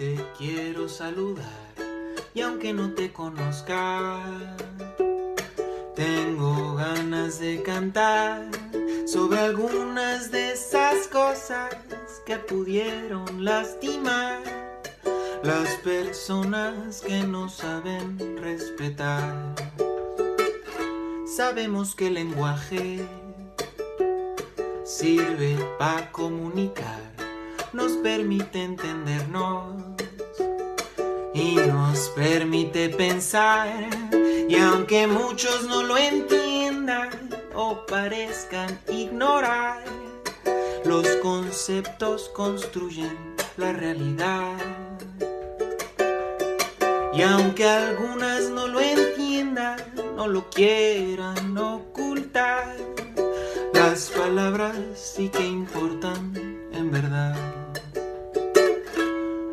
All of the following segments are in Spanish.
te quiero saludar y aunque no te conozca, tengo ganas de cantar sobre algunas de esas cosas que pudieron lastimar las personas que no saben respetar. Sabemos que el lenguaje sirve para comunicar, nos permite entendernos y nos permite pensar. Y aunque muchos no lo entiendan o parezcan ignorar, los conceptos construyen la realidad. Y aunque algunas no lo entiendan, no lo quieran ocultar, las palabras sí que importan en verdad.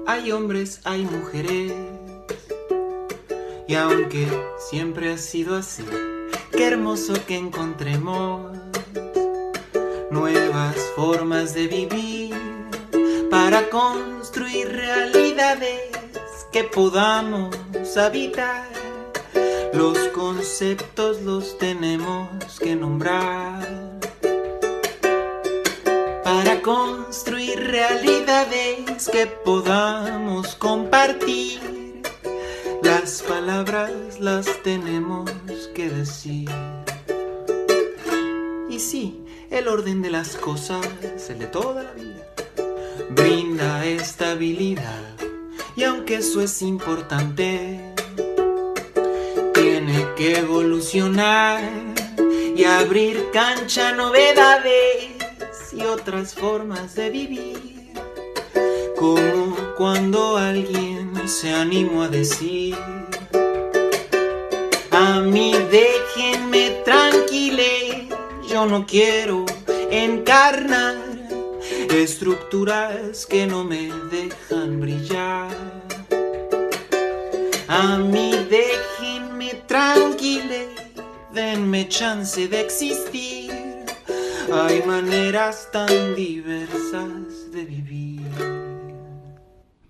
Hay hombres, hay mujeres, y aunque siempre ha sido así, qué hermoso que encontremos nuevas formas de vivir para construir realidades que podamos habitar. Los conceptos los tenemos que nombrar construir realidades que podamos compartir. Las palabras las tenemos que decir. Y sí, el orden de las cosas, el de toda la vida, brinda estabilidad. Y aunque eso es importante, tiene que evolucionar y abrir cancha a novedades y otras formas de vivir. Como cuando alguien se animó a decir, a mí déjenme tranquile, yo no quiero encarnar estructuras que no me dejan brillar. A mí déjenme tranquile, denme chance de existir. Hay maneras tan diversas de vivir.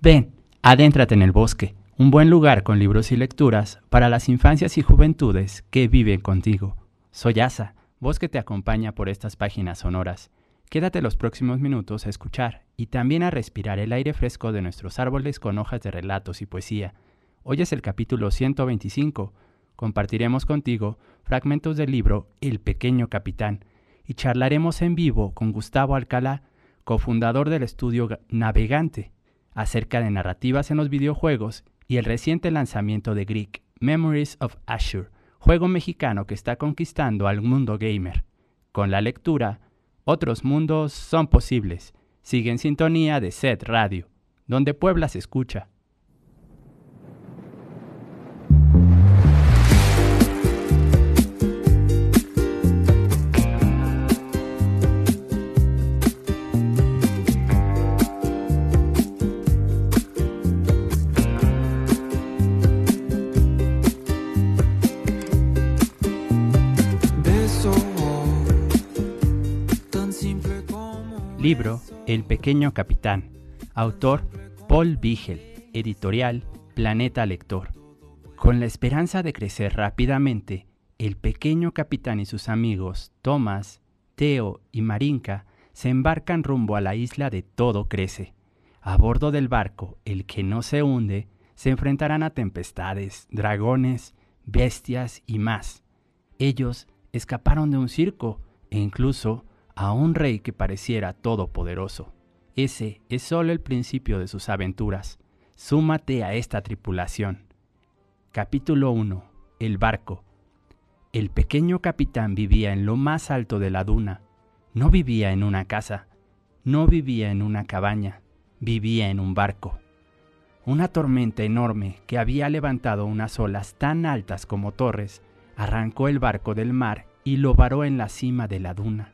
Ven, adéntrate en el bosque, un buen lugar con libros y lecturas para las infancias y juventudes que viven contigo. Soy Asa, voz que te acompaña por estas páginas sonoras. Quédate los próximos minutos a escuchar y también a respirar el aire fresco de nuestros árboles con hojas de relatos y poesía. Hoy es el capítulo 125. Compartiremos contigo fragmentos del libro El pequeño capitán, y charlaremos en vivo con Gustavo Alcalá, cofundador del estudio Navegante, acerca de narrativas en los videojuegos y el reciente lanzamiento de Greek, Memories of Ashur, juego mexicano que está conquistando al mundo gamer. Con la lectura, otros mundos son posibles. Sigue en sintonía de Set Radio, donde Puebla se escucha. Libro El pequeño capitán. Autor Paul Vigel. Editorial Planeta Lector. Con la esperanza de crecer rápidamente, el pequeño capitán y sus amigos Thomas, Theo y Marinka se embarcan rumbo a la isla de Todo Crece. A bordo del barco, el que no se hunde, se enfrentarán a tempestades, dragones, bestias y más. Ellos escaparon de un circo e incluso a un rey que pareciera todopoderoso. Ese es solo el principio de sus aventuras. Súmate a esta tripulación. Capítulo 1. El barco. El pequeño capitán vivía en lo más alto de la duna. No vivía en una casa. No vivía en una cabaña. vivía en un barco. Una tormenta enorme que había levantado unas olas tan altas como torres arrancó el barco del mar y lo varó en la cima de la duna.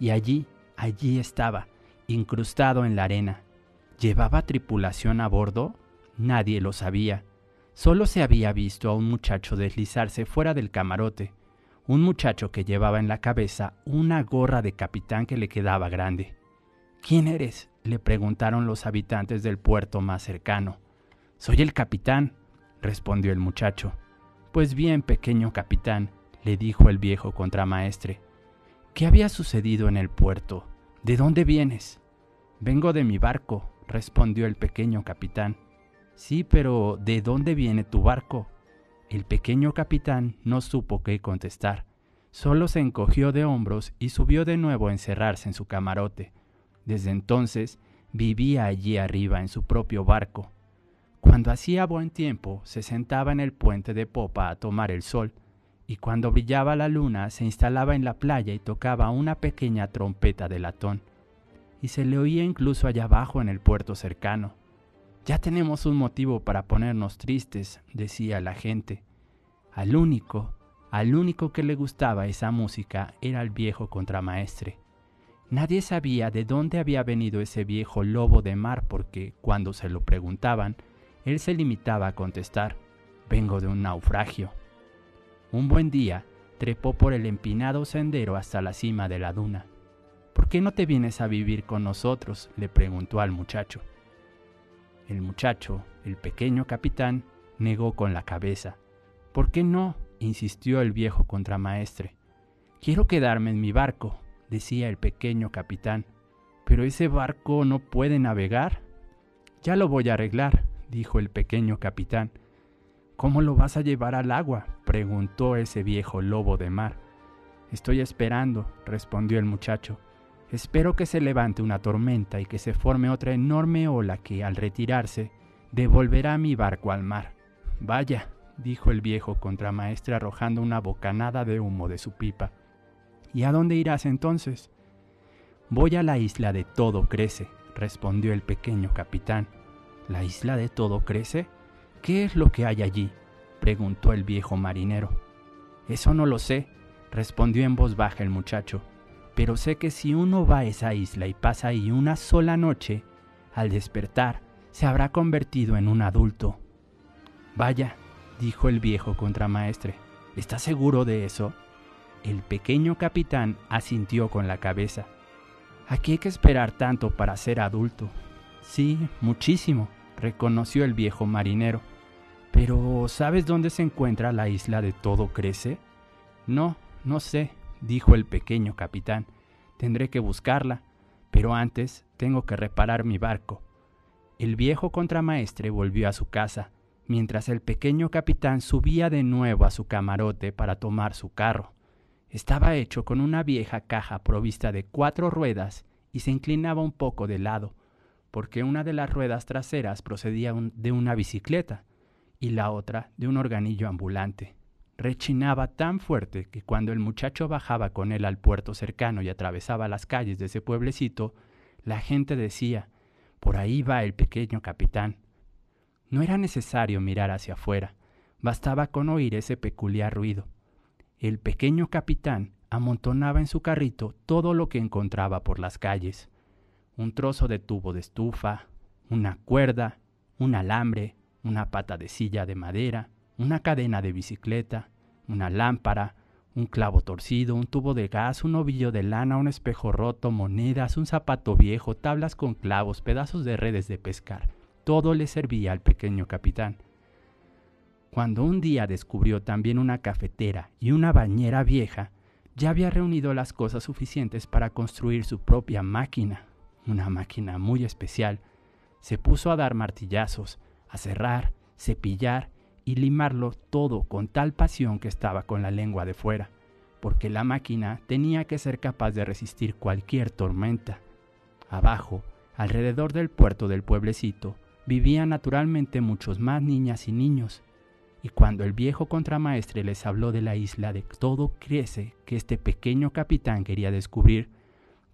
Y allí, allí estaba, incrustado en la arena. ¿Llevaba tripulación a bordo? Nadie lo sabía. Solo se había visto a un muchacho deslizarse fuera del camarote, un muchacho que llevaba en la cabeza una gorra de capitán que le quedaba grande. ¿Quién eres? le preguntaron los habitantes del puerto más cercano. Soy el capitán, respondió el muchacho. Pues bien, pequeño capitán, le dijo el viejo contramaestre. ¿Qué había sucedido en el puerto? ¿De dónde vienes? Vengo de mi barco, respondió el pequeño capitán. Sí, pero ¿de dónde viene tu barco? El pequeño capitán no supo qué contestar. Solo se encogió de hombros y subió de nuevo a encerrarse en su camarote. Desde entonces vivía allí arriba en su propio barco. Cuando hacía buen tiempo se sentaba en el puente de popa a tomar el sol, y cuando brillaba la luna se instalaba en la playa y tocaba una pequeña trompeta de latón. Y se le oía incluso allá abajo en el puerto cercano. Ya tenemos un motivo para ponernos tristes, decía la gente. Al único, al único que le gustaba esa música era el viejo contramaestre. Nadie sabía de dónde había venido ese viejo lobo de mar porque, cuando se lo preguntaban, él se limitaba a contestar, vengo de un naufragio. Un buen día, trepó por el empinado sendero hasta la cima de la duna. ¿Por qué no te vienes a vivir con nosotros? le preguntó al muchacho. El muchacho, el pequeño capitán, negó con la cabeza. ¿Por qué no? insistió el viejo contramaestre. Quiero quedarme en mi barco, decía el pequeño capitán. Pero ese barco no puede navegar. Ya lo voy a arreglar, dijo el pequeño capitán. ¿Cómo lo vas a llevar al agua? preguntó ese viejo lobo de mar. Estoy esperando, respondió el muchacho. Espero que se levante una tormenta y que se forme otra enorme ola que, al retirarse, devolverá mi barco al mar. Vaya, dijo el viejo contramaestre arrojando una bocanada de humo de su pipa. ¿Y a dónde irás entonces? Voy a la isla de Todo Crece, respondió el pequeño capitán. ¿La isla de Todo Crece? ¿Qué es lo que hay allí? preguntó el viejo marinero. Eso no lo sé, respondió en voz baja el muchacho, pero sé que si uno va a esa isla y pasa ahí una sola noche, al despertar se habrá convertido en un adulto. Vaya, dijo el viejo contramaestre, ¿estás seguro de eso? El pequeño capitán asintió con la cabeza. Aquí hay que esperar tanto para ser adulto. Sí, muchísimo, reconoció el viejo marinero. Pero ¿sabes dónde se encuentra la isla de Todo Crece? No, no sé, dijo el pequeño capitán. Tendré que buscarla, pero antes tengo que reparar mi barco. El viejo contramaestre volvió a su casa, mientras el pequeño capitán subía de nuevo a su camarote para tomar su carro. Estaba hecho con una vieja caja provista de cuatro ruedas y se inclinaba un poco de lado, porque una de las ruedas traseras procedía de una bicicleta y la otra de un organillo ambulante. Rechinaba tan fuerte que cuando el muchacho bajaba con él al puerto cercano y atravesaba las calles de ese pueblecito, la gente decía, por ahí va el pequeño capitán. No era necesario mirar hacia afuera, bastaba con oír ese peculiar ruido el pequeño capitán amontonaba en su carrito todo lo que encontraba por las calles. Un trozo de tubo de estufa, una cuerda, un alambre, una pata de silla de madera, una cadena de bicicleta, una lámpara, un clavo torcido, un tubo de gas, un ovillo de lana, un espejo roto, monedas, un zapato viejo, tablas con clavos, pedazos de redes de pescar. Todo le servía al pequeño capitán. Cuando un día descubrió también una cafetera y una bañera vieja, ya había reunido las cosas suficientes para construir su propia máquina, una máquina muy especial. Se puso a dar martillazos, a cerrar, cepillar y limarlo todo con tal pasión que estaba con la lengua de fuera, porque la máquina tenía que ser capaz de resistir cualquier tormenta. Abajo, alrededor del puerto del pueblecito, vivían naturalmente muchos más niñas y niños, y cuando el viejo contramaestre les habló de la isla de todo crece que este pequeño capitán quería descubrir,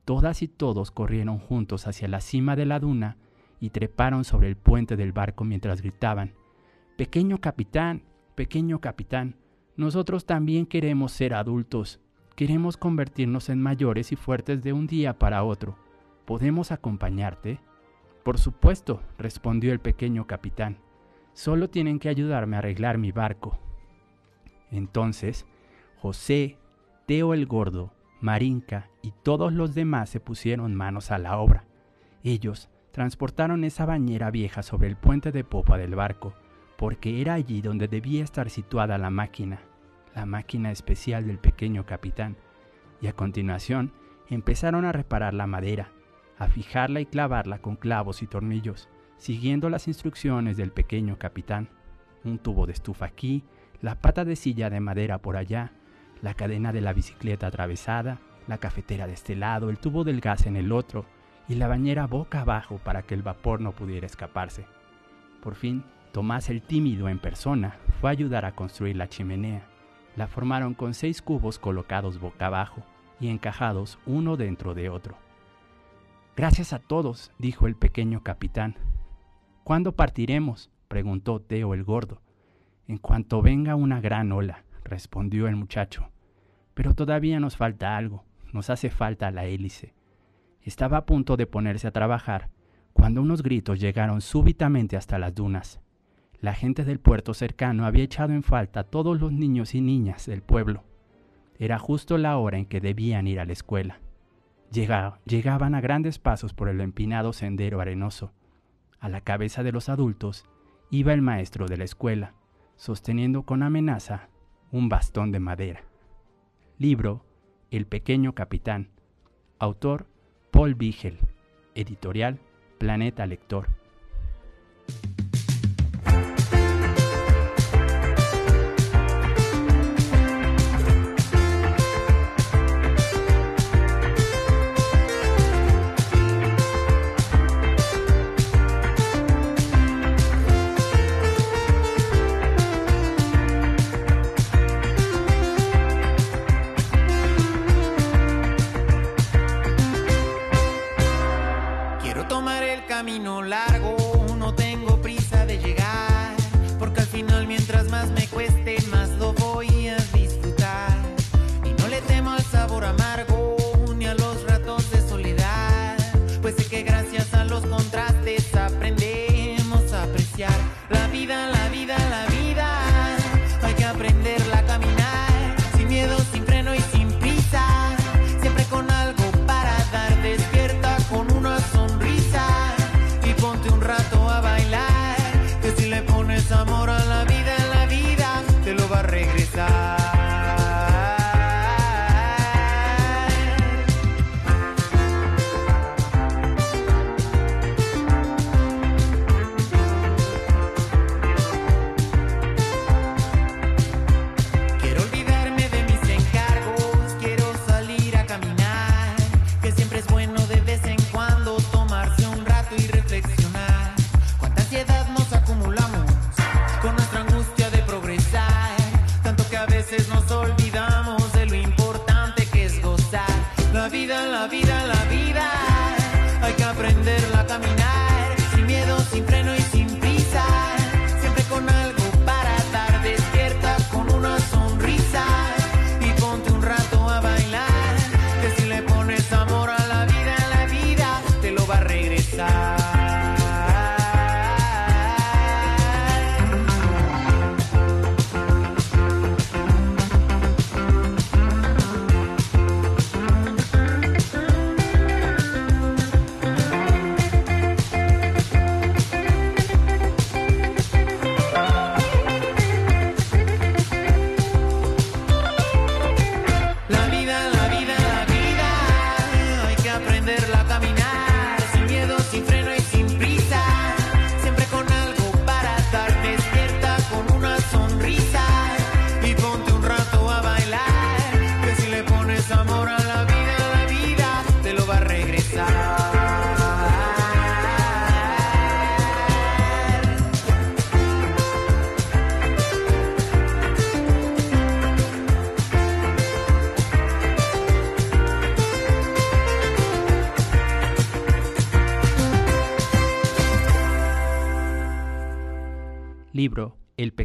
todas y todos corrieron juntos hacia la cima de la duna y treparon sobre el puente del barco mientras gritaban, Pequeño capitán, pequeño capitán, nosotros también queremos ser adultos, queremos convertirnos en mayores y fuertes de un día para otro. ¿Podemos acompañarte? Por supuesto, respondió el pequeño capitán. Solo tienen que ayudarme a arreglar mi barco. Entonces, José, Teo el Gordo, Marinka y todos los demás se pusieron manos a la obra. Ellos transportaron esa bañera vieja sobre el puente de popa del barco, porque era allí donde debía estar situada la máquina, la máquina especial del pequeño capitán, y a continuación empezaron a reparar la madera, a fijarla y clavarla con clavos y tornillos, siguiendo las instrucciones del pequeño capitán. Un tubo de estufa aquí, la pata de silla de madera por allá, la cadena de la bicicleta atravesada, la cafetera de este lado, el tubo del gas en el otro, y la bañera boca abajo para que el vapor no pudiera escaparse. Por fin, Tomás el tímido en persona fue a ayudar a construir la chimenea. La formaron con seis cubos colocados boca abajo y encajados uno dentro de otro. Gracias a todos, dijo el pequeño capitán. ¿Cuándo partiremos? preguntó Teo el gordo. En cuanto venga una gran ola, respondió el muchacho. Pero todavía nos falta algo, nos hace falta la hélice. Estaba a punto de ponerse a trabajar cuando unos gritos llegaron súbitamente hasta las dunas. La gente del puerto cercano había echado en falta a todos los niños y niñas del pueblo. Era justo la hora en que debían ir a la escuela. llegaban a grandes pasos por el empinado sendero arenoso. A la cabeza de los adultos iba el maestro de la escuela, sosteniendo con amenaza un bastón de madera. Libro El pequeño capitán. Autor Paul Vigel. Editorial Planeta Lector.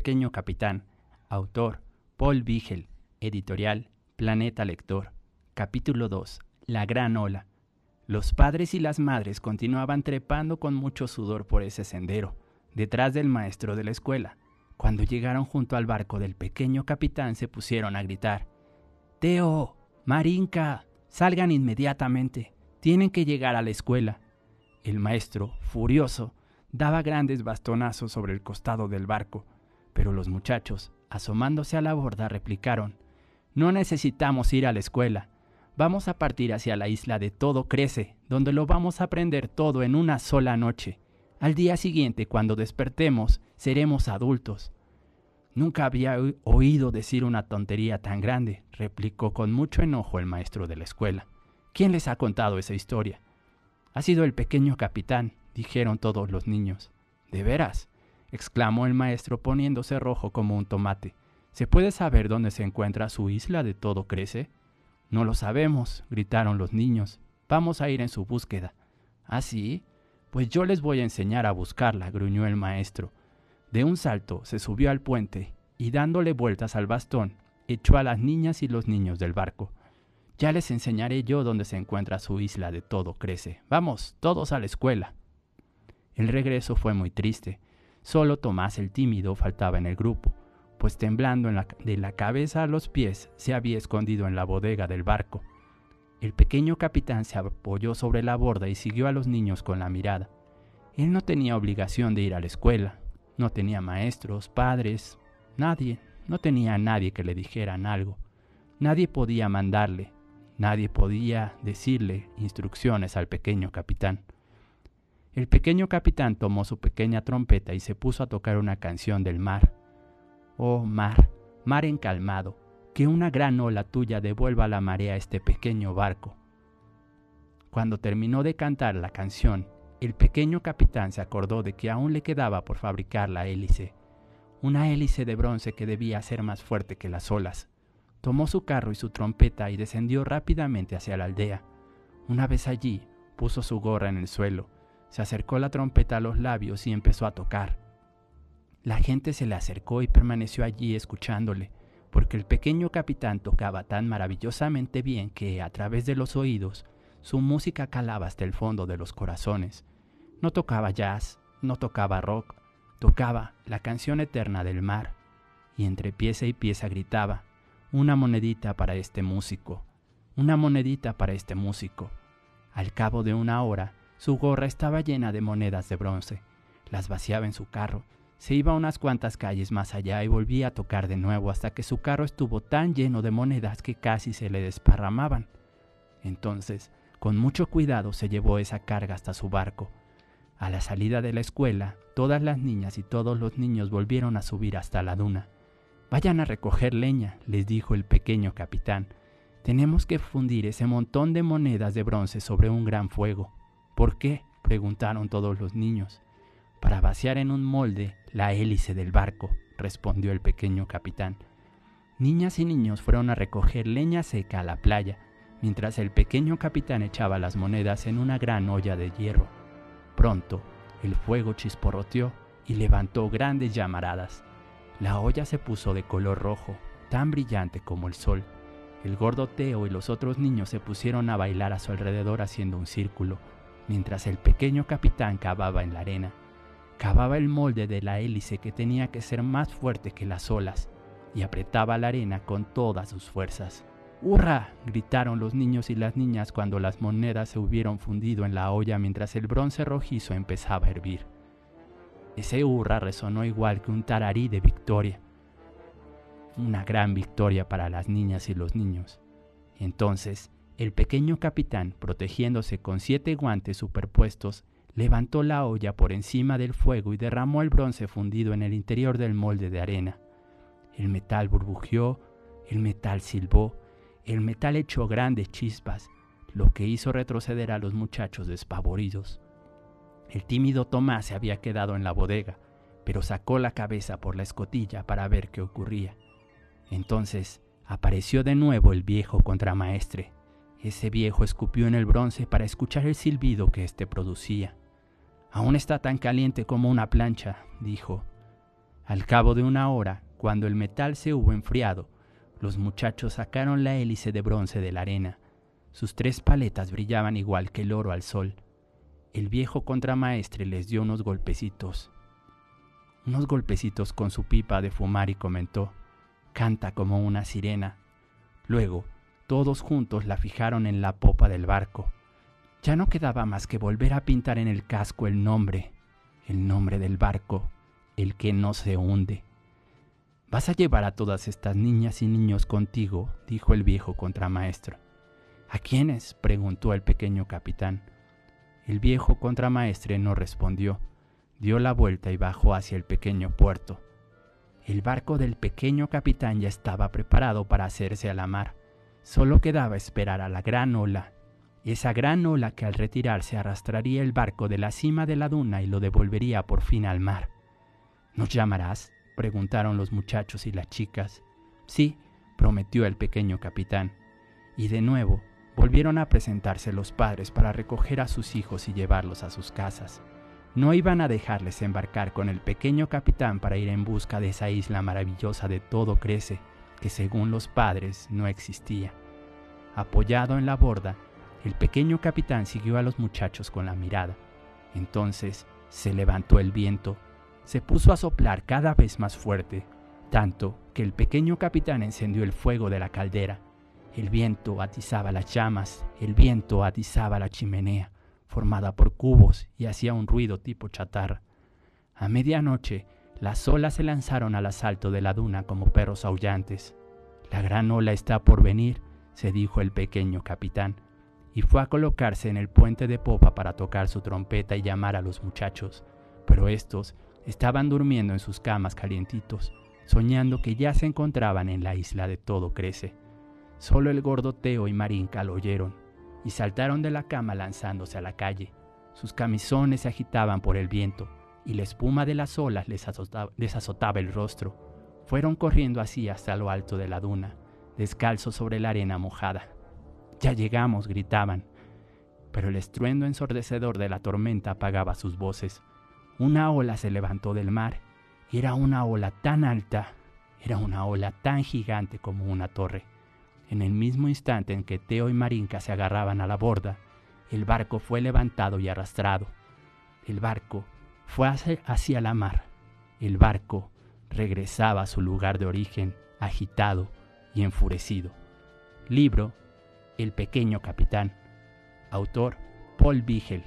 Pequeño capitán. Autor Paul Vigel. Editorial Planeta Lector. Capítulo 2. La gran ola. Los padres y las madres continuaban trepando con mucho sudor por ese sendero, detrás del maestro de la escuela. Cuando llegaron junto al barco del pequeño capitán se pusieron a gritar. Teo, Marinka, salgan inmediatamente. Tienen que llegar a la escuela. El maestro, furioso, daba grandes bastonazos sobre el costado del barco, pero los muchachos, asomándose a la borda, replicaron, No necesitamos ir a la escuela, vamos a partir hacia la isla de Todo Crece, donde lo vamos a aprender todo en una sola noche. Al día siguiente, cuando despertemos, seremos adultos. Nunca había oído decir una tontería tan grande, replicó con mucho enojo el maestro de la escuela. ¿Quién les ha contado esa historia? Ha sido el pequeño capitán, dijeron todos los niños. ¿De veras? Exclamó el maestro poniéndose rojo como un tomate. ¿Se puede saber dónde se encuentra su isla de todo crece? No lo sabemos, gritaron los niños. Vamos a ir en su búsqueda. ¿Ah, sí? Pues yo les voy a enseñar a buscarla, gruñó el maestro. De un salto se subió al puente y dándole vueltas al bastón, echó a las niñas y los niños del barco. Ya les enseñaré yo dónde se encuentra su isla de todo crece. Vamos, todos a la escuela. El regreso fue muy triste. Solo Tomás el tímido faltaba en el grupo, pues temblando de la cabeza a los pies se había escondido en la bodega del barco. El pequeño capitán se apoyó sobre la borda y siguió a los niños con la mirada. Él no tenía obligación de ir a la escuela, no tenía maestros, padres, nadie, no tenía a nadie que le dijeran algo. Nadie podía mandarle, nadie podía decirle instrucciones al pequeño capitán. El pequeño capitán tomó su pequeña trompeta y se puso a tocar una canción del mar. Oh mar, mar encalmado, que una gran ola tuya devuelva la marea a este pequeño barco. Cuando terminó de cantar la canción, el pequeño capitán se acordó de que aún le quedaba por fabricar la hélice, una hélice de bronce que debía ser más fuerte que las olas. Tomó su carro y su trompeta y descendió rápidamente hacia la aldea. Una vez allí, puso su gorra en el suelo, se acercó la trompeta a los labios y empezó a tocar. La gente se le acercó y permaneció allí escuchándole, porque el pequeño capitán tocaba tan maravillosamente bien que, a través de los oídos, su música calaba hasta el fondo de los corazones. No tocaba jazz, no tocaba rock, tocaba la canción eterna del mar, y entre pieza y pieza gritaba, una monedita para este músico, una monedita para este músico. Al cabo de una hora, su gorra estaba llena de monedas de bronce. Las vaciaba en su carro, se iba unas cuantas calles más allá y volvía a tocar de nuevo hasta que su carro estuvo tan lleno de monedas que casi se le desparramaban. Entonces, con mucho cuidado se llevó esa carga hasta su barco. A la salida de la escuela, todas las niñas y todos los niños volvieron a subir hasta la duna. Vayan a recoger leña, les dijo el pequeño capitán. Tenemos que fundir ese montón de monedas de bronce sobre un gran fuego. ¿Por qué? preguntaron todos los niños. Para vaciar en un molde la hélice del barco, respondió el pequeño capitán. Niñas y niños fueron a recoger leña seca a la playa, mientras el pequeño capitán echaba las monedas en una gran olla de hierro. Pronto, el fuego chisporroteó y levantó grandes llamaradas. La olla se puso de color rojo, tan brillante como el sol. El gordo Teo y los otros niños se pusieron a bailar a su alrededor haciendo un círculo, mientras el pequeño capitán cavaba en la arena. Cavaba el molde de la hélice que tenía que ser más fuerte que las olas y apretaba la arena con todas sus fuerzas. ¡Hurra! gritaron los niños y las niñas cuando las monedas se hubieron fundido en la olla mientras el bronce rojizo empezaba a hervir. Ese hurra resonó igual que un tararí de victoria. Una gran victoria para las niñas y los niños. Entonces, el pequeño capitán, protegiéndose con siete guantes superpuestos, levantó la olla por encima del fuego y derramó el bronce fundido en el interior del molde de arena. El metal burbujeó, el metal silbó, el metal echó grandes chispas, lo que hizo retroceder a los muchachos despavoridos. El tímido Tomás se había quedado en la bodega, pero sacó la cabeza por la escotilla para ver qué ocurría. Entonces apareció de nuevo el viejo contramaestre, ese viejo escupió en el bronce para escuchar el silbido que éste producía. Aún está tan caliente como una plancha, dijo. Al cabo de una hora, cuando el metal se hubo enfriado, los muchachos sacaron la hélice de bronce de la arena. Sus tres paletas brillaban igual que el oro al sol. El viejo contramaestre les dio unos golpecitos, unos golpecitos con su pipa de fumar y comentó, canta como una sirena. Luego, todos juntos la fijaron en la popa del barco. Ya no quedaba más que volver a pintar en el casco el nombre, el nombre del barco, el que no se hunde. Vas a llevar a todas estas niñas y niños contigo, dijo el viejo contramaestro. ¿A quiénes? preguntó el pequeño capitán. El viejo contramaestre no respondió, dio la vuelta y bajó hacia el pequeño puerto. El barco del pequeño capitán ya estaba preparado para hacerse a la mar. Solo quedaba esperar a la gran ola, esa gran ola que al retirarse arrastraría el barco de la cima de la duna y lo devolvería por fin al mar. ¿Nos llamarás? preguntaron los muchachos y las chicas. Sí, prometió el pequeño capitán. Y de nuevo volvieron a presentarse los padres para recoger a sus hijos y llevarlos a sus casas. No iban a dejarles embarcar con el pequeño capitán para ir en busca de esa isla maravillosa de todo crece, que según los padres no existía. Apoyado en la borda, el pequeño capitán siguió a los muchachos con la mirada. Entonces se levantó el viento se puso a soplar cada vez más fuerte, tanto que el pequeño capitán encendió el fuego de la caldera. El viento atizaba las llamas, el viento atizaba la chimenea, formada por cubos, y hacía un ruido tipo chatarra. A medianoche, las olas se lanzaron al asalto de la duna como perros aullantes. La gran ola está por venir, se dijo el pequeño capitán, y fue a colocarse en el puente de popa para tocar su trompeta y llamar a los muchachos, pero estos Estaban durmiendo en sus camas calientitos, soñando que ya se encontraban en la isla de todo crece. Solo el gordo Teo y Marinka lo oyeron y saltaron de la cama lanzándose a la calle. Sus camisones se agitaban por el viento y la espuma de las olas les azotaba, el rostro. Fueron corriendo así hasta lo alto de la duna, descalzos sobre la arena mojada. Ya llegamos, gritaban, pero el estruendo ensordecedor de la tormenta apagaba sus voces. Una ola se levantó del mar y era una ola tan alta, era una ola tan gigante como una torre. En el mismo instante en que Teo y Marinka se agarraban a la borda, el barco fue levantado y arrastrado. El barco fue hacia la mar. El barco regresaba a su lugar de origen, agitado y enfurecido. Libro El pequeño capitán. Autor Paul Vigel.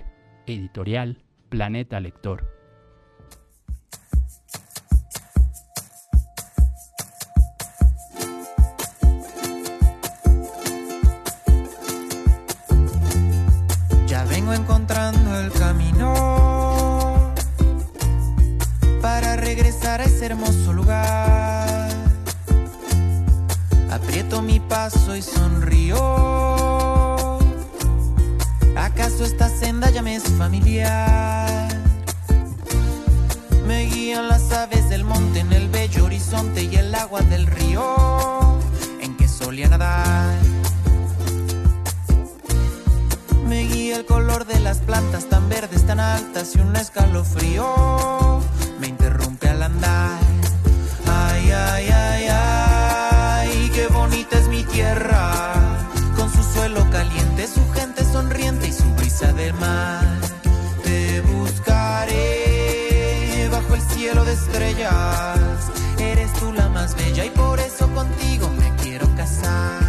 Editorial Planeta Lector. Esta senda ya me es familiar? Me guían las aves del monte en el bello horizonte y el agua del río en que solía nadar me guía el color de las plantas tan verdes, tan altas y un escalofrío me interrumpe al andar. Ay, ay, ay, ay, qué bonita es mi tierra, con su suelo caliente, su gente sonriente del mar. Te buscaré bajo el cielo de estrellas, eres tú la más bella y por eso contigo me quiero casar.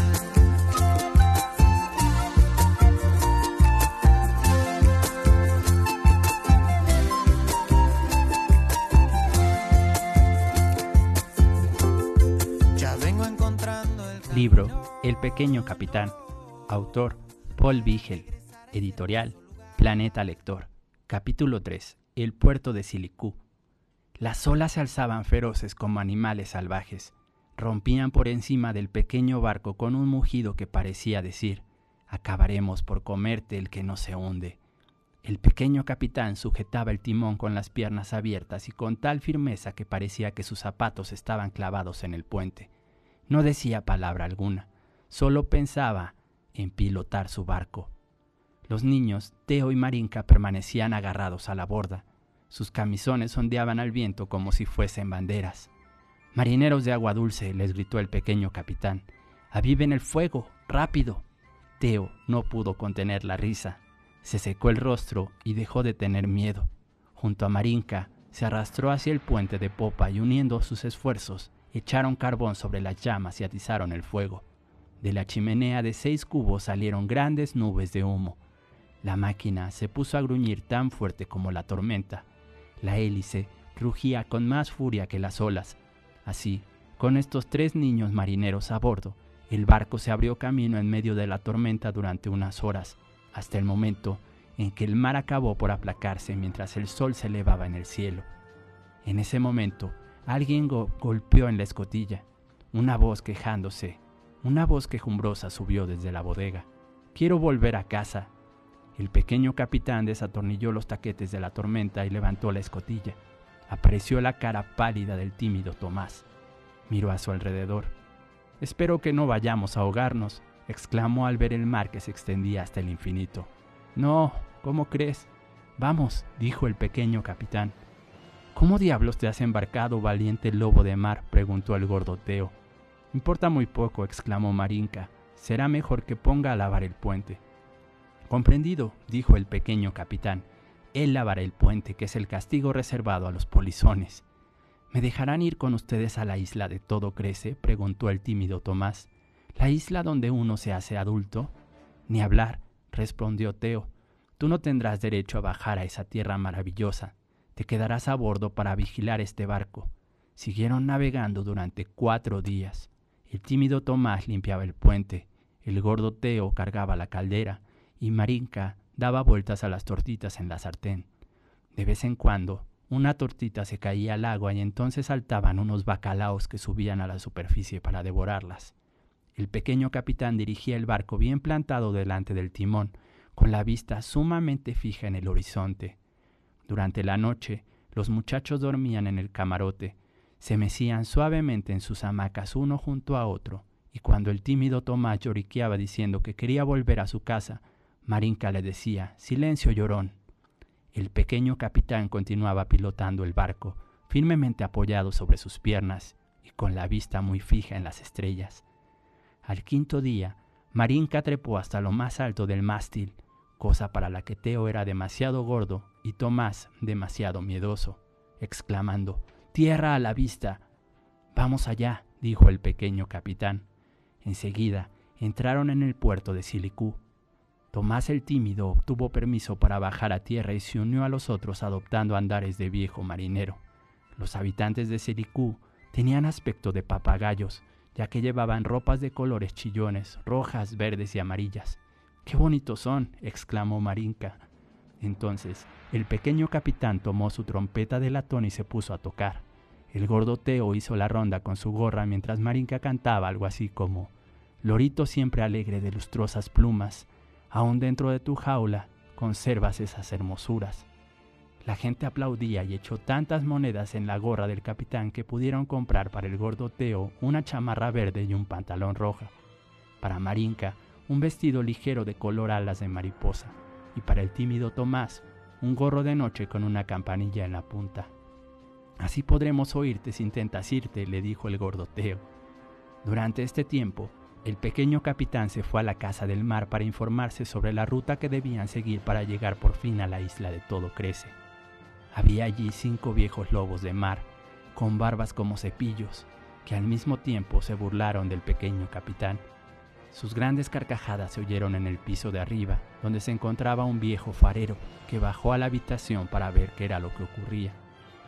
Libro El pequeño capitán. Autor Paul Vigel. Editorial Planeta Lector. Capítulo 3. El puerto de Silicú. Las olas se alzaban feroces como animales salvajes. Rompían por encima del pequeño barco con un mugido que parecía decir, acabaremos por comerte el que no se hunde. El pequeño capitán sujetaba el timón con las piernas abiertas y con tal firmeza que parecía que sus zapatos estaban clavados en el puente. No decía palabra alguna, solo pensaba en pilotar su barco. Los niños, Teo y Marinka, permanecían agarrados a la borda. Sus camisones ondeaban al viento como si fuesen banderas. Marineros de agua dulce, les gritó el pequeño capitán. Aviven el fuego, rápido. Teo no pudo contener la risa. Se secó el rostro y dejó de tener miedo. Junto a Marinka, se arrastró hacia el puente de popa y uniendo sus esfuerzos, echaron carbón sobre las llamas y atizaron el fuego. De la chimenea de seis cubos salieron grandes nubes de humo. La máquina se puso a gruñir tan fuerte como la tormenta. La hélice rugía con más furia que las olas. Así, con estos tres niños marineros a bordo, el barco se abrió camino en medio de la tormenta durante unas horas, hasta el momento en que el mar acabó por aplacarse mientras el sol se elevaba en el cielo. En ese momento, alguien golpeó en la escotilla. Una voz quejándose, una voz quejumbrosa subió desde la bodega. Quiero volver a casa. El pequeño capitán desatornilló los taquetes de la tormenta y levantó la escotilla. Apareció la cara pálida del tímido Tomás. Miró a su alrededor. Espero que no vayamos a ahogarnos, exclamó al ver el mar que se extendía hasta el infinito. No, ¿cómo crees? Vamos, dijo el pequeño capitán. ¿Cómo diablos te has embarcado, valiente lobo de mar? preguntó el gordoteo. Importa muy poco, exclamó Marinka. Será mejor que ponga a lavar el puente. Comprendido, dijo el pequeño capitán. Él lavará el puente, que es el castigo reservado a los polizones. ¿Me dejarán ir con ustedes a la isla de todo crece? preguntó el tímido Tomás. ¿La isla donde uno se hace adulto? Ni hablar respondió Teo, tú no tendrás derecho a bajar a esa tierra maravillosa, te quedarás a bordo para vigilar este barco. Siguieron navegando durante cuatro días. El tímido Tomás limpiaba el puente, el gordo Teo cargaba la caldera y Marinka daba vueltas a las tortitas en la sartén. De vez en cuando, una tortita se caía al agua y entonces saltaban unos bacalaos que subían a la superficie para devorarlas. El pequeño capitán dirigía el barco bien plantado delante del timón, con la vista sumamente fija en el horizonte. Durante la noche, los muchachos dormían en el camarote, se mecían suavemente en sus hamacas uno junto a otro, y cuando el tímido Tomás lloriqueaba diciendo que quería volver a su casa, Marinka le decía, Silencio, llorón. El pequeño capitán continuaba pilotando el barco, firmemente apoyado sobre sus piernas y con la vista muy fija en las estrellas. Al quinto día, Marinka trepó hasta lo más alto del mástil, cosa para la que Teo era demasiado gordo y Tomás demasiado miedoso, exclamando, Tierra a la vista. Vamos allá, dijo el pequeño capitán. Enseguida entraron en el puerto de Silicú. Tomás el tímido obtuvo permiso para bajar a tierra y se unió a los otros adoptando andares de viejo marinero. Los habitantes de Silicú tenían aspecto de papagayos, ya que llevaban ropas de colores chillones, rojas, verdes y amarillas. ¡Qué bonitos son! exclamó Marinka. Entonces, el pequeño capitán tomó su trompeta de latón y se puso a tocar. El gordo Teo hizo la ronda con su gorra mientras Marinka cantaba algo así como Lorito siempre alegre de lustrosas plumas, aún dentro de tu jaula conservas esas hermosuras. La gente aplaudía y echó tantas monedas en la gorra del capitán que pudieron comprar para el gordo Teo una chamarra verde y un pantalón roja. Para Marinka, un vestido ligero de color alas de mariposa. Y para el tímido Tomás, un gorro de noche con una campanilla en la punta. Así podremos oírte si intentas irte, le dijo el gordo Teo. Durante este tiempo, el pequeño capitán se fue a la casa del mar para informarse sobre la ruta que debían seguir para llegar por fin a la isla de Todo Crece. Había allí cinco viejos lobos de mar, con barbas como cepillos, que al mismo tiempo se burlaron del pequeño capitán. Sus grandes carcajadas se oyeron en el piso de arriba, donde se encontraba un viejo farero, que bajó a la habitación para ver qué era lo que ocurría.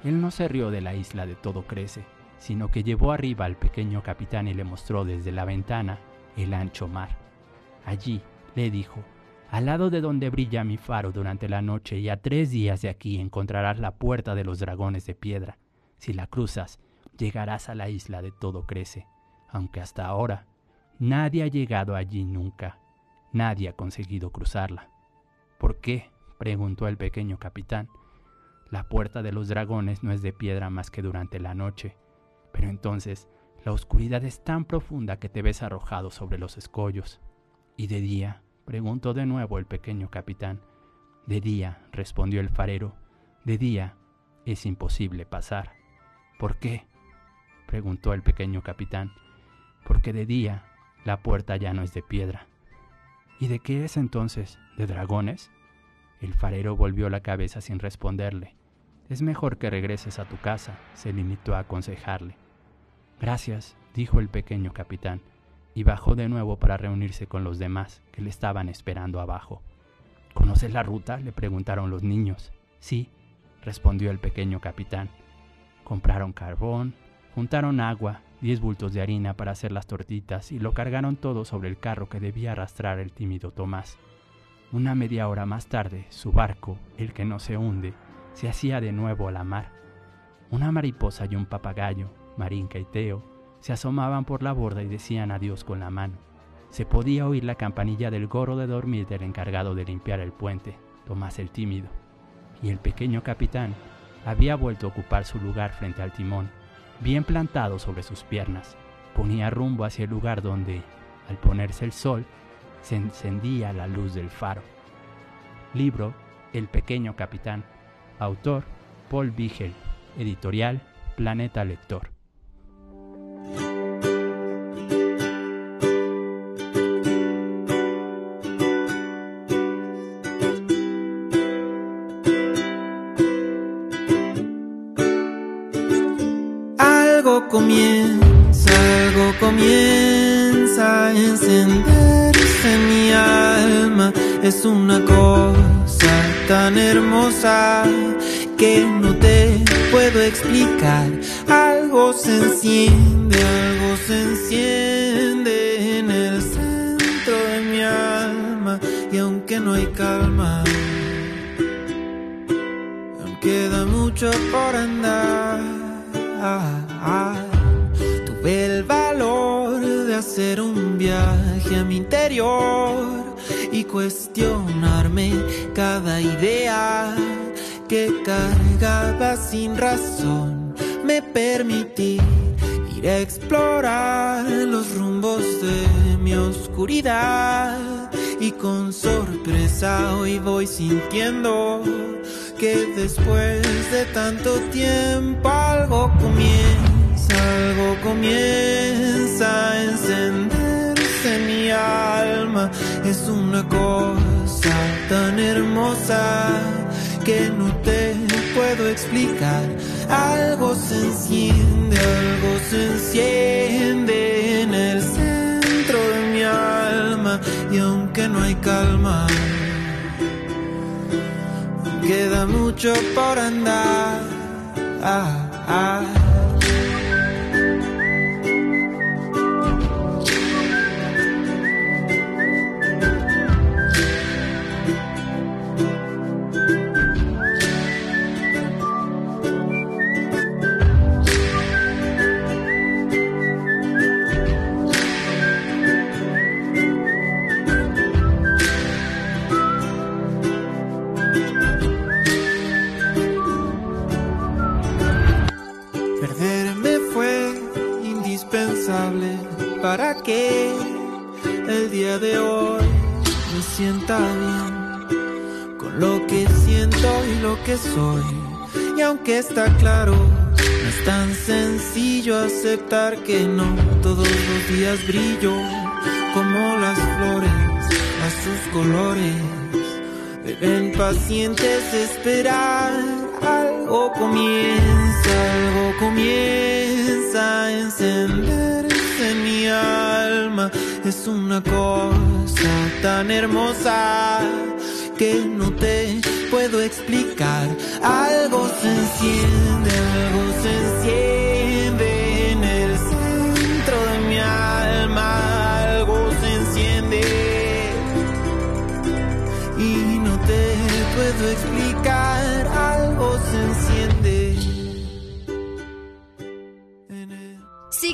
Él no se rió de la isla de todo crece, sino que llevó arriba al pequeño capitán y le mostró desde la ventana el ancho mar. Allí, le dijo, al lado de donde brilla mi faro durante la noche y a tres días de aquí encontrarás la puerta de los dragones de piedra. Si la cruzas, llegarás a la isla de todo crece, aunque hasta ahora nadie ha llegado allí nunca. Nadie ha conseguido cruzarla. ¿Por qué? preguntó el pequeño capitán. La puerta de los dragones no es de piedra más que durante la noche, pero entonces la oscuridad es tan profunda que te ves arrojado sobre los escollos. Y de día preguntó de nuevo el pequeño capitán. De día, respondió el farero, de día es imposible pasar. ¿Por qué? preguntó el pequeño capitán. Porque de día la puerta ya no es de piedra. ¿Y de qué es entonces? ¿De dragones? El farero volvió la cabeza sin responderle. Es mejor que regreses a tu casa, se limitó a aconsejarle. Gracias, dijo el pequeño capitán, y bajó de nuevo para reunirse con los demás que le estaban esperando abajo. ¿Conoces la ruta? le preguntaron los niños. Sí, respondió el pequeño capitán. Compraron carbón, juntaron agua, diez bultos de harina para hacer las tortitas y lo cargaron todo sobre el carro que debía arrastrar el tímido Tomás. Una media hora más tarde, su barco, el que no se hunde, se hacía de nuevo a la mar. Una mariposa y un papagayo, Marinka y Teo, se asomaban por la borda y decían adiós con la mano. Se podía oír la campanilla del gorro de dormir del encargado de limpiar el puente, Tomás el tímido. Y el pequeño capitán había vuelto a ocupar su lugar frente al timón, bien plantado sobre sus piernas. Ponía rumbo hacia el lugar donde, al ponerse el sol, se encendía la luz del faro. Libro El pequeño capitán Autor Paul Vigel. Editorial Planeta Lector. Que después de tanto tiempo algo comienza, algo comienza a encenderse en mi alma. Es una cosa tan hermosa que no te puedo explicar. Algo se enciende, algo se enciende en el centro de mi alma y aunque no hay calma, queda mucho por andar. Ah, ah. Que el día de hoy me sienta bien con lo que siento y lo que soy. Y aunque está claro, no es tan sencillo aceptar que no todos los días brillo como las flores a sus colores. Deben pacientes esperar, algo comienza, algo comienza a encenderse en mi alma. Es una cosa tan hermosa que no te puedo explicar. Algo se enciende, algo se enciende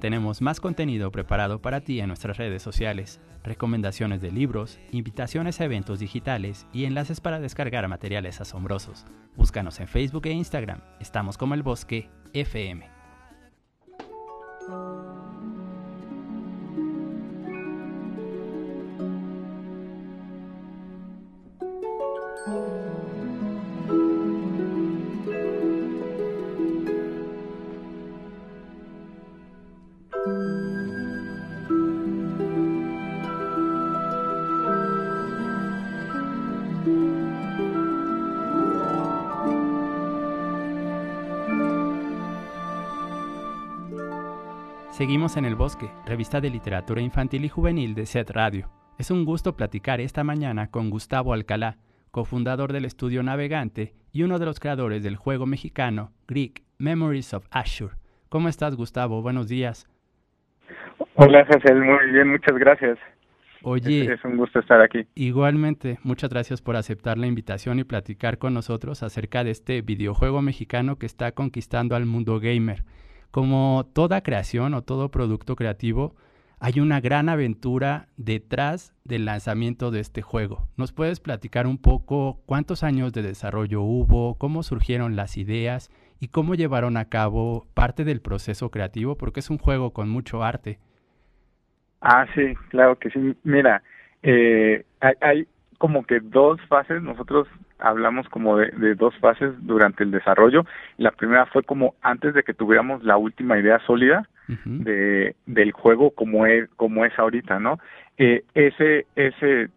Tenemos más contenido preparado para ti en nuestras redes sociales, recomendaciones de libros, invitaciones a eventos digitales y enlaces para descargar materiales asombrosos. Búscanos en Facebook e Instagram. Estamos como el Bosque FM. Seguimos en El Bosque, revista de literatura infantil y juvenil de SET Radio. Es un gusto platicar esta mañana con Gustavo Alcalá, cofundador del estudio Navegante y uno de los creadores del juego mexicano Greek Memories of Ashur. ¿Cómo estás, Gustavo? Buenos días. Hola, Cecil, muy bien, muchas gracias. Oye, Es, es un gusto estar aquí. igualmente, muchas gracias por aceptar la invitación y platicar con nosotros acerca de este videojuego mexicano que está conquistando al mundo gamer. Como toda creación o todo producto creativo, hay una gran aventura detrás del lanzamiento de este juego. ¿Nos puedes platicar un poco cuántos años de desarrollo hubo, cómo surgieron las ideas y cómo llevaron a cabo parte del proceso creativo? Porque es un juego con mucho arte. Ah, sí, claro que sí. Mira, eh, hay, hay como que dos fases, nosotros hablamos como de, de dos fases durante el desarrollo. La primera fue como antes de que tuviéramos la última idea sólida de, del juego como es, como es ahorita, ¿no? Eh, ese, ese,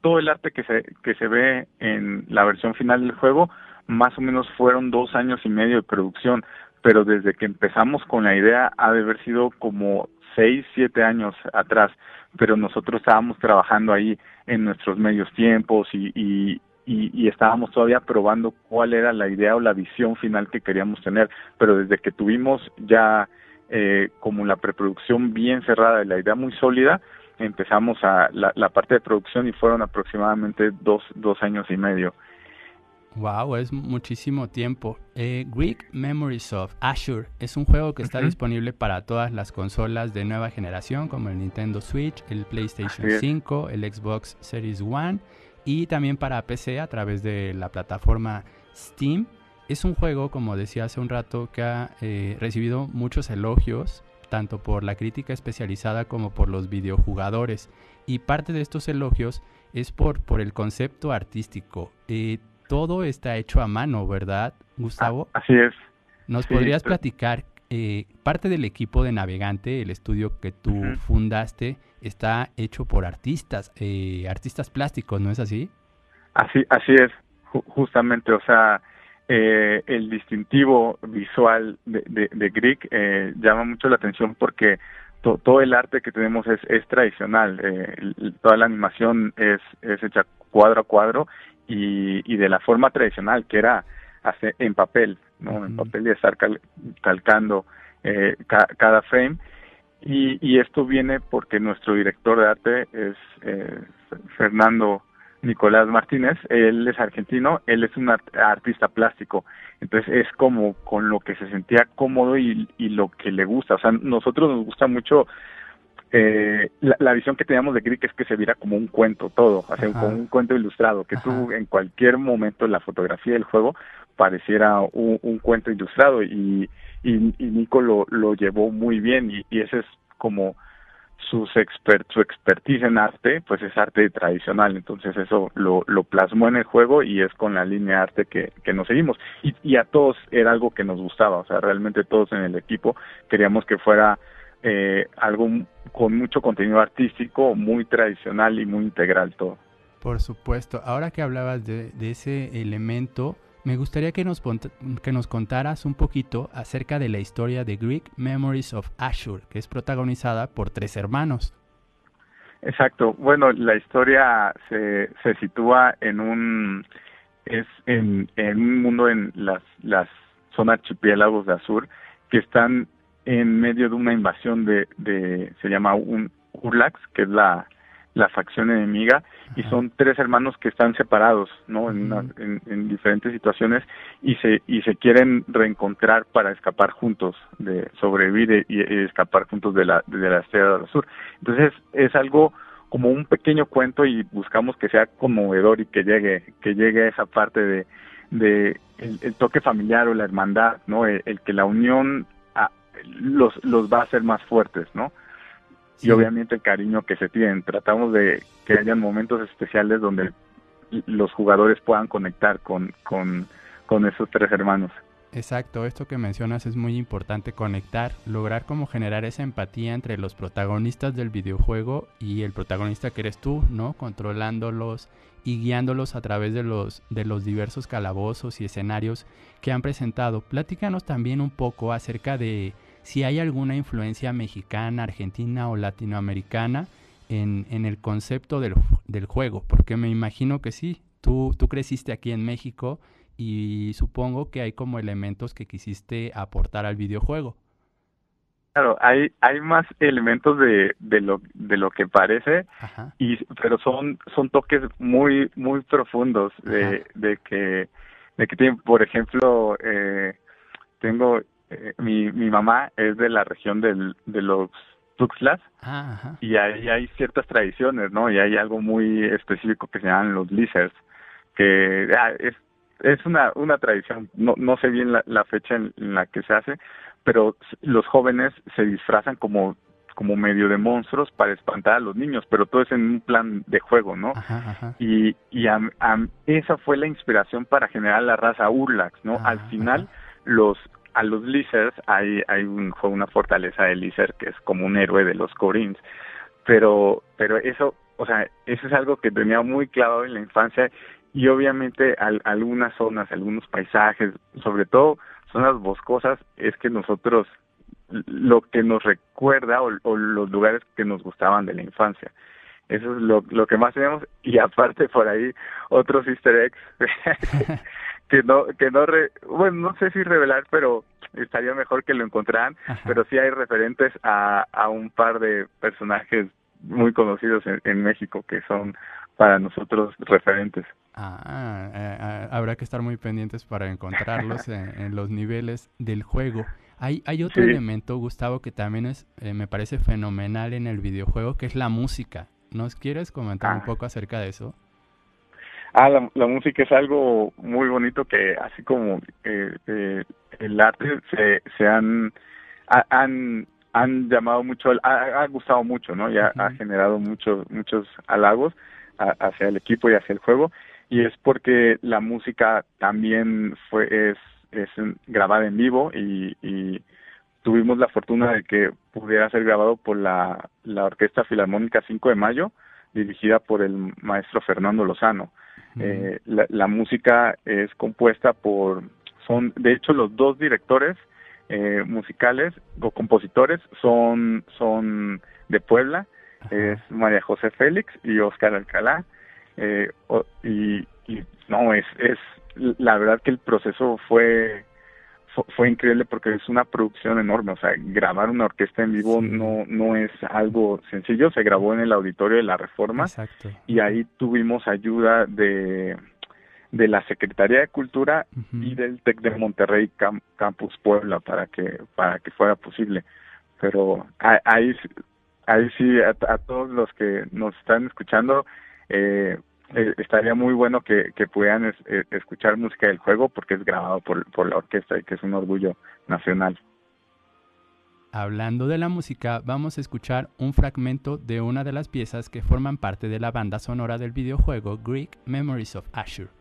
todo el arte que se, que se ve en la versión final del juego, más o menos fueron dos años y medio de producción, pero desde que empezamos con la idea ha de haber sido como seis, siete años atrás, pero nosotros estábamos trabajando ahí en nuestros medios tiempos y, y, y, estábamos todavía probando cuál era la idea o la visión final que queríamos tener, pero desde que tuvimos ya eh, como la preproducción bien cerrada y la idea muy sólida, empezamos a la, la parte de producción y fueron aproximadamente dos, dos años y medio. Wow, es muchísimo tiempo. Eh, Greek Memories of Ashur es un juego que está disponible para todas las consolas de nueva generación, como el Nintendo Switch, el PlayStation Así es. 5, el Xbox Series One y también para PC a través de la plataforma Steam. Es un juego, como decía hace un rato, que ha eh, recibido muchos elogios, tanto por la crítica especializada como por los videojugadores. Y parte de estos elogios es por, por el concepto artístico. Eh, todo está hecho a mano, ¿verdad, Gustavo? Ah, así es. ¿Nos sí, podrías pero- platicar? eh, parte del equipo de Navegante, el estudio que tú fundaste, está hecho por artistas, eh, artistas plásticos, ¿no es así? Así, así es. justamente, o sea, eh, el distintivo visual de, de, de Greek eh, llama mucho la atención porque todo el arte que tenemos es, es tradicional, eh, toda la animación es, es hecha cuadro a cuadro y, y de la forma tradicional que era hacer en papel, ¿no? En papel y estar calcando eh, cada frame. Y, y esto viene porque nuestro director de arte es eh, Fernando Nicolás Martínez, él es argentino, él es un artista plástico, entonces es como con lo que se sentía cómodo y, y lo que le gusta, o sea, nosotros nos gusta mucho eh, la, visión que teníamos de Greek es que se viera como un cuento todo, o sea, como un cuento ilustrado, que tú en cualquier momento en la fotografía del juego pareciera un, cuento ilustrado y, y, Nico lo, lo llevó muy bien y, y ese es como sus expert, su expertise en arte, pues es arte tradicional, entonces eso lo, lo plasmó en el juego y es con la línea de arte que, que nos seguimos. Y, y a todos era algo que nos gustaba, o sea, realmente todos en el equipo queríamos que fuera eh, algo con mucho contenido artístico, muy tradicional y muy integral todo. Por supuesto, ahora que hablabas de, de ese elemento, me gustaría que nos, que nos contaras un poquito acerca de la historia de Greek Memories of Ashur, que es protagonizada por tres hermanos. Exacto. Bueno, la historia se, se sitúa en un es en, en un mundo en las las son archipiélagos de Azur que están en medio de una invasión de, de se llama un Urlax, que es la la facción enemiga y son tres hermanos que están separados no en, en, diferentes situaciones y se y se quieren reencontrar para escapar juntos de sobrevivir y, escapar juntos de la de la estrella del sur. Entonces es algo como un pequeño cuento y buscamos que sea conmovedor y que llegue que llegue a esa parte de de el, toque familiar o la hermandad no el, que la unión los los va a hacer más fuertes no y obviamente el cariño que se tienen. Tratamos de que hayan momentos especiales donde los jugadores puedan conectar con, con, con esos tres hermanos. Exacto, esto que mencionas es muy importante, conectar, lograr como generar esa empatía entre los protagonistas del videojuego y el protagonista que eres tú, ¿no? Controlándolos y guiándolos a través de los, de los diversos calabozos y escenarios que han presentado. Platícanos también un poco acerca de si hay alguna influencia mexicana, argentina o latinoamericana en, en el concepto del, del, juego, porque me imagino que sí, tú, tú creciste aquí en México y supongo que hay como elementos que quisiste aportar al videojuego. Claro, hay hay más elementos de, de lo de lo que parece y pero son son toques muy muy profundos de, de que de que tienen por ejemplo eh, tengo eh, mi, mi mamá es de la región del, de los Tuxtlas ah, y ahí hay ciertas tradiciones, ¿no? Y hay algo muy específico que se llaman los lizards, que ah, es, es una, una tradición, no, no sé bien la, la fecha en, la que se hace, pero los jóvenes se disfrazan como como medio de monstruos para espantar a los niños, pero todo es en un plan de juego, ¿no? Y, y esa fue la inspiración para generar la raza Urlax, ¿no? Al final, los a los Lizards hay, hay un, una fortaleza de Lizard que es como un héroe de los Corins, pero, pero eso, o sea, eso es algo que tenía muy clavado en la infancia y obviamente algunas zonas, algunos paisajes, sobre todo zonas boscosas, es que nosotros lo que nos recuerda o, o los lugares que nos gustaban de la infancia. Eso es lo, lo que más tenemos. Y aparte por ahí otros easter eggs que no que no bueno no sé si revelar pero estaría mejor que lo encontraran pero sí hay referentes a, a un par de personajes muy conocidos en, México que son para nosotros referentes. Ah eh, eh, habrá que estar muy pendientes para encontrarlos en, los niveles del juego. Hay hay otro elemento Gustavo que también es eh, me parece fenomenal en el videojuego que es la música. ¿Nos quieres comentar un ah. poco acerca de eso? Ah, la, música es algo muy bonito que así como eh, eh, el arte se, se han, han, han llamado mucho, ha, ha gustado mucho, ¿no? Ya ha generado muchos, muchos halagos hacia el equipo y hacia el juego y es porque la música también fue, es, es grabada en vivo y, y tuvimos la fortuna de que pudiera ser grabado por la, la Orquesta Filarmónica 5 de Mayo, dirigida por el maestro Fernando Lozano. Eh, la, música es compuesta por, son de hecho los dos directores eh, musicales o compositores son, son de Puebla, es María José Félix y Oscar Alcalá. Eh, y, y, no, es, es la verdad que el proceso fue fue, increíble porque es una producción enorme, o sea, grabar una orquesta en vivo no no es algo sencillo, se grabó en el auditorio de la Reforma y ahí tuvimos ayuda de de la Secretaría de Cultura y del TEC de Monterrey Campus Puebla para que para que fuera posible. Pero ahí ahí sí a, a todos los que nos están escuchando eh, eh, estaría muy bueno que, que pudieran eh, escuchar música del juego porque es grabado por, por la orquesta y que es un orgullo nacional. Hablando de la música, vamos a escuchar un fragmento de una de las piezas que forman parte de la banda sonora del videojuego Greek Memories of Ashur.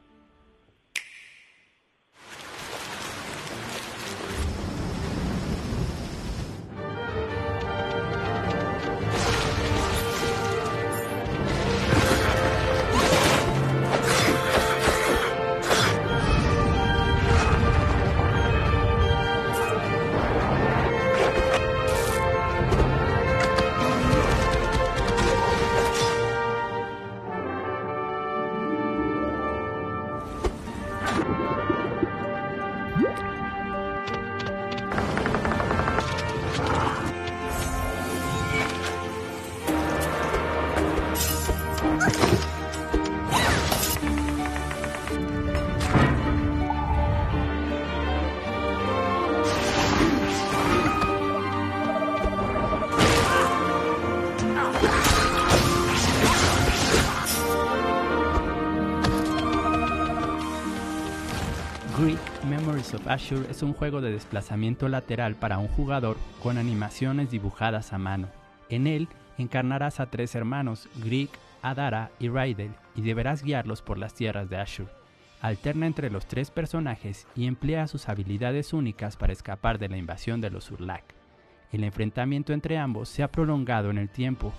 Ashur es un juego de desplazamiento lateral para un jugador con animaciones dibujadas a mano. En él encarnarás a tres hermanos, Grieg, Adara y Raidel, y deberás guiarlos por las tierras de Ashur. Alterna entre los tres personajes y emplea sus habilidades únicas para escapar de la invasión de los Urlak. El enfrentamiento entre ambos se ha prolongado en el tiempo.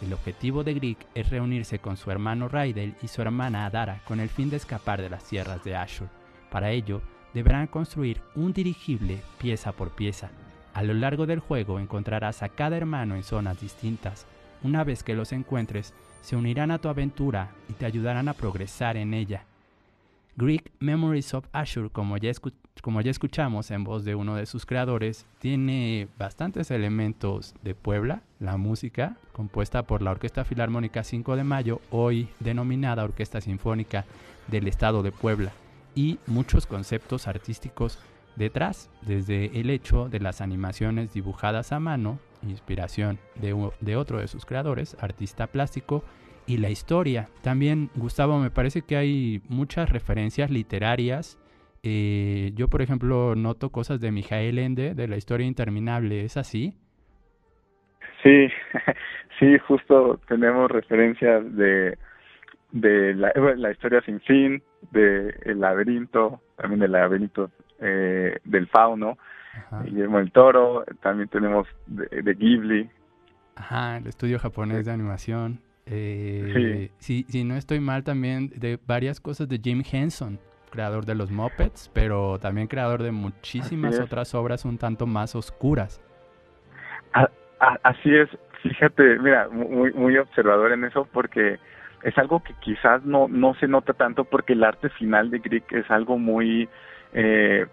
El objetivo de Grieg es reunirse con su hermano Raidel y su hermana Adara con el fin de escapar de las tierras de Ashur. Para ello, deberán construir un dirigible pieza por pieza. A lo largo del juego encontrarás a cada hermano en zonas distintas. Una vez que los encuentres, se unirán a tu aventura y te ayudarán a progresar en ella. Greek Memories of Ashur, como ya, escuchamos en voz de uno de sus creadores, tiene bastantes elementos de Puebla, la música, compuesta por la Orquesta Filarmónica 5 de Mayo, hoy denominada Orquesta Sinfónica del Estado de Puebla y muchos conceptos artísticos detrás, desde el hecho de las animaciones dibujadas a mano, inspiración de, otro de sus creadores, artista plástico, y la historia. También, Gustavo, me parece que hay muchas referencias literarias. Eh, yo, por ejemplo, noto cosas de Mijael Ende, de la historia interminable. ¿Es así? Sí, sí, justo tenemos referencias de de la, la historia sin fin, de El laberinto, también del laberinto eh, del fauno, Guillermo el Toro, también tenemos de, Ghibli. Ajá, el estudio japonés de animación. Eh, sí. si, si no estoy mal, también de varias cosas de Jim Henson, creador de los Muppets, pero también creador de muchísimas otras obras un tanto más oscuras. así es, fíjate, mira, muy, muy observador en eso porque es algo que quizás no, no se nota tanto porque el arte final de Grieg es algo muy, eh,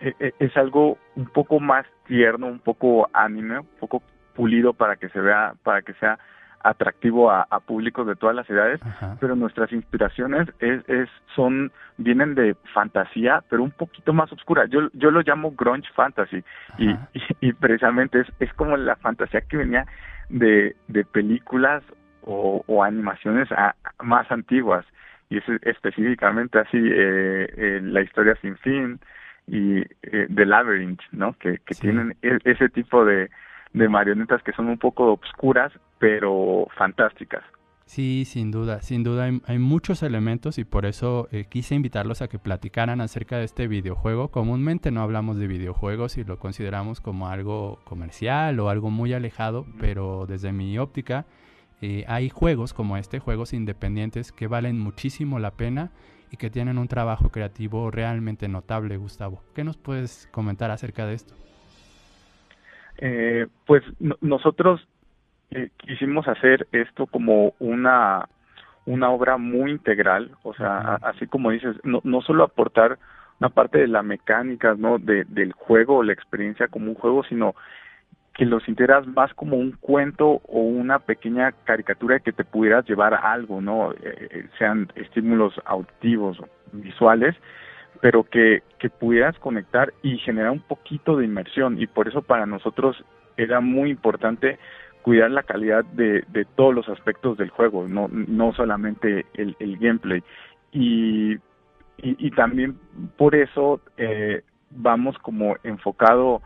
e, e, es algo un poco más tierno, un poco anime, un poco pulido para que se vea, para que sea atractivo a, públicos de todas las edades, pero nuestras inspiraciones es, es, son, vienen de fantasía, pero un poquito más oscura. Yo, yo lo llamo grunge fantasy y, y, precisamente es, es como la fantasía que venía de, de películas o, animaciones más antiguas y es específicamente así eh, eh, la historia sin fin y eh, The Labyrinth, ¿no? Que, tienen e, ese tipo de, de marionetas que son un poco obscuras pero fantásticas. Sí, sin duda, sin duda hay, muchos elementos y por eso quise invitarlos a que platicaran acerca de este videojuego. Comúnmente no hablamos de videojuegos y lo consideramos como algo comercial o algo muy alejado, pero desde mi óptica eh, hay juegos como este, juegos independientes que valen muchísimo la pena y que tienen un trabajo creativo realmente notable, Gustavo. ¿Qué nos puedes comentar acerca de esto? Eh, pues nosotros eh, quisimos hacer esto como una una obra muy integral, o sea, así como dices, no, no solo aportar una parte de la mecánica, ¿no? De, del juego, la experiencia como un juego, sino que los integras más como un cuento o una pequeña caricatura que te pudieras llevar algo, ¿no? Eh, sean estímulos auditivos, visuales, pero que, que pudieras conectar y generar un poquito de inmersión. Y por eso para nosotros era muy importante cuidar la calidad de, de todos los aspectos del juego, no, no solamente el, el gameplay. Y, y, también por eso eh, vamos como enfocado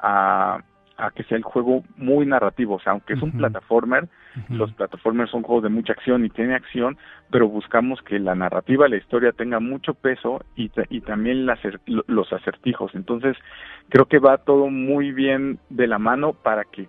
a, a que sea el juego muy narrativo, o sea, aunque es un plataformer, los plataformers son juegos de mucha acción y tiene acción, pero buscamos que la narrativa, la historia tenga mucho peso y, y también los acertijos. Entonces, creo que va todo muy bien de la mano para que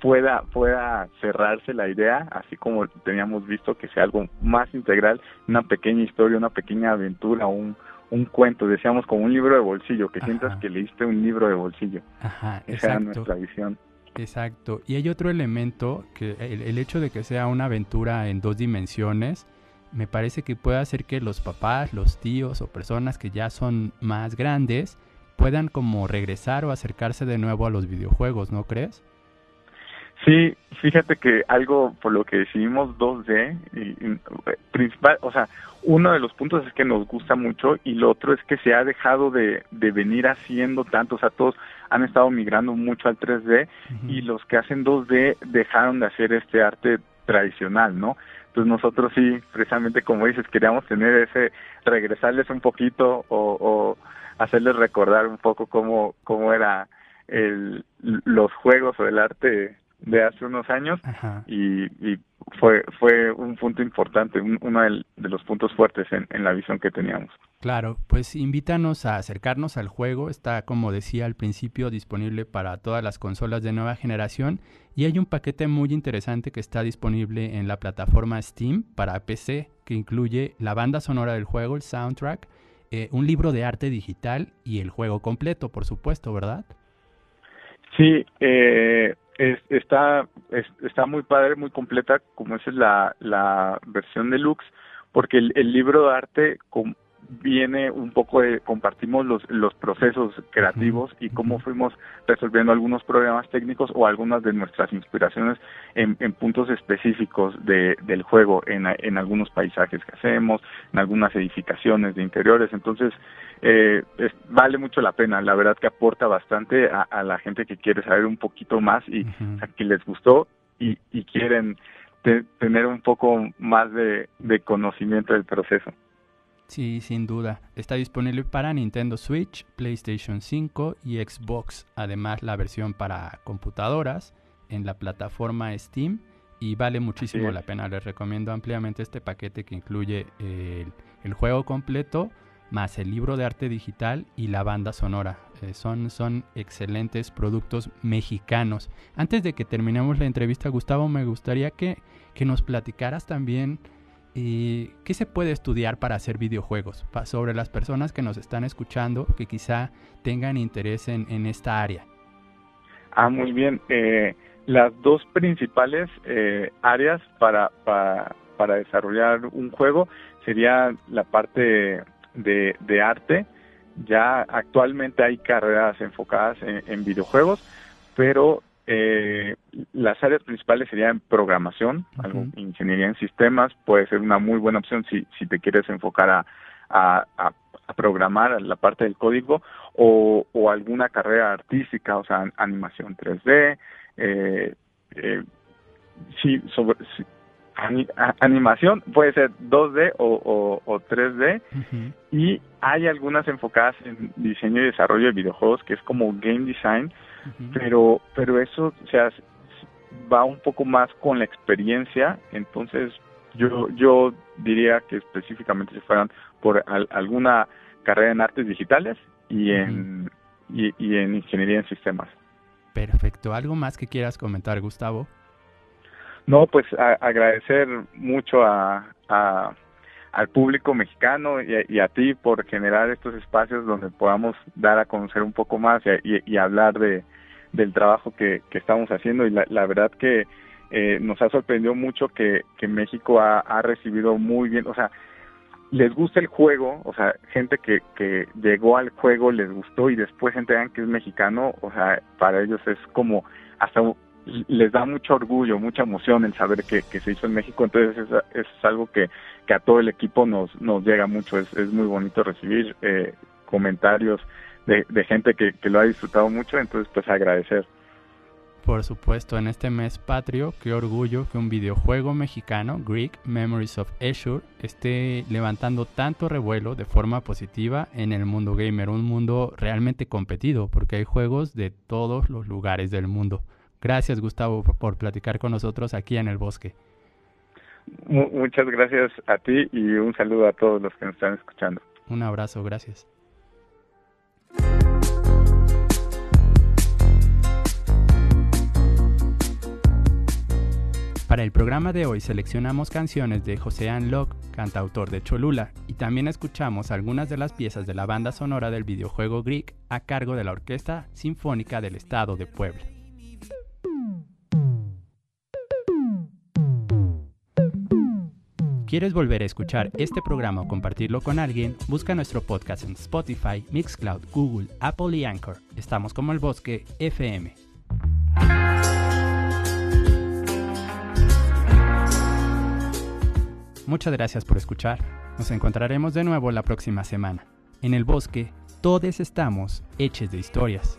pueda pueda cerrarse la idea, así como teníamos visto que sea algo más integral, una pequeña historia, una pequeña aventura, un, un cuento, decíamos como un libro de bolsillo, que sientas que leíste un libro de bolsillo. Ajá, Esa era nuestra visión. Exacto. Y hay otro elemento, que el, el, hecho de que sea una aventura en dos dimensiones, me parece que puede hacer que los papás, los tíos o personas que ya son más grandes puedan como regresar o acercarse de nuevo a los videojuegos, ¿no crees? Sí, fíjate que algo por lo que decidimos 2D, y, principal, o sea, uno de los puntos es que nos gusta mucho y lo otro es que se ha dejado de, de venir haciendo tanto, o sea, todos han estado migrando mucho al 3D y los que hacen 2D dejaron de hacer este arte tradicional, ¿no? Entonces nosotros sí, precisamente como dices, queríamos tener ese, regresarles un poquito o, o hacerles recordar un poco cómo, cómo era el, los juegos o el arte de hace unos años y, y, fue fue un punto importante, uno de, los puntos fuertes en, en, la visión que teníamos. Claro, pues invítanos a acercarnos al juego, está como decía al principio disponible para todas las consolas de nueva generación y hay un paquete muy interesante que está disponible en la plataforma Steam para PC que incluye la banda sonora del juego, el soundtrack, eh, un libro de arte digital y el juego completo, por supuesto, ¿verdad? Sí, eh, es, está, es, está muy padre, muy completa, como esa es la, la versión deluxe, porque el, libro de arte viene un poco de, compartimos los, los procesos creativos y cómo fuimos resolviendo algunos problemas técnicos o algunas de nuestras inspiraciones en, en puntos específicos de, del juego, en, en algunos paisajes que hacemos, en algunas edificaciones de interiores. Entonces, eh, es, vale mucho la pena, la verdad que aporta bastante a, a la gente que quiere saber un poquito más y a que les gustó y, y quieren te, tener un poco más de, de conocimiento del proceso. Sí, sin duda. Está disponible para Nintendo Switch, PlayStation 5 y Xbox. Además, la versión para computadoras en la plataforma Steam y vale muchísimo la pena. Les recomiendo ampliamente este paquete que incluye el, el, juego completo más el libro de arte digital y la banda sonora. Eh, son, son excelentes productos mexicanos. Antes de que terminemos la entrevista, Gustavo, me gustaría que, que nos platicaras también ¿Y qué se puede estudiar para hacer videojuegos? sobre las personas que nos están escuchando, que quizá tengan interés en, esta área. Ah, muy bien. Eh, las dos principales eh, áreas para, desarrollar un juego sería la parte de, arte. Ya actualmente hay carreras enfocadas en, en videojuegos, pero eh, las áreas principales serían programación, algo, ingeniería en sistemas, puede ser una muy buena opción si, si te quieres enfocar a, a, a, a programar la parte del código o, o, alguna carrera artística, o sea, animación 3D, eh, eh, sí, sobre, sí, animación puede ser 2D o, o, o 3D uh-huh. y hay algunas enfocadas en diseño y desarrollo de videojuegos que es como game design pero pero eso o sea va un poco más con la experiencia. Entonces yo yo diría que específicamente se fueran por al, alguna carrera en artes digitales y en y, y en ingeniería en sistemas. Perfecto. Algo más que quieras comentar Gustavo No, pues agradecer mucho a, al público mexicano y a, ti por generar estos espacios donde podamos dar a conocer un poco más y, hablar de, del trabajo que, estamos haciendo. Y la, verdad que eh, nos ha sorprendido mucho que, que México ha, ha recibido muy bien, o sea, les gusta el juego, o sea, gente que, que llegó al juego les gustó y después se enteran que es mexicano, o sea, para ellos es como hasta les da mucho orgullo, mucha emoción el saber que, se hizo en México, entonces es, algo que, a todo el equipo nos, nos llega mucho, es, es muy bonito recibir eh, comentarios de, de gente que, que, lo ha disfrutado mucho, entonces pues agradecer. Por supuesto, en este mes patrio, qué orgullo que un videojuego mexicano, Greek Memories of Azure, esté levantando tanto revuelo de forma positiva en el mundo gamer, un mundo realmente competido, porque hay juegos de todos los lugares del mundo. Gracias Gustavo por platicar con nosotros aquí en el bosque. Muchas gracias a ti y un saludo a todos los que nos están escuchando. Un abrazo, gracias. Para el programa de hoy seleccionamos canciones de José Locke, cantautor de Cholula, y también escuchamos algunas de las piezas de la banda sonora del videojuego Greek a cargo de la Orquesta Sinfónica del Estado de Puebla. ¿Quieres volver a escuchar este programa o compartirlo con alguien? Busca nuestro podcast en Spotify, Mixcloud, Google, Apple y Anchor. Estamos como el bosque FM. Muchas gracias por escuchar. Nos encontraremos de nuevo la próxima semana. En el bosque, todos estamos hechos de historias.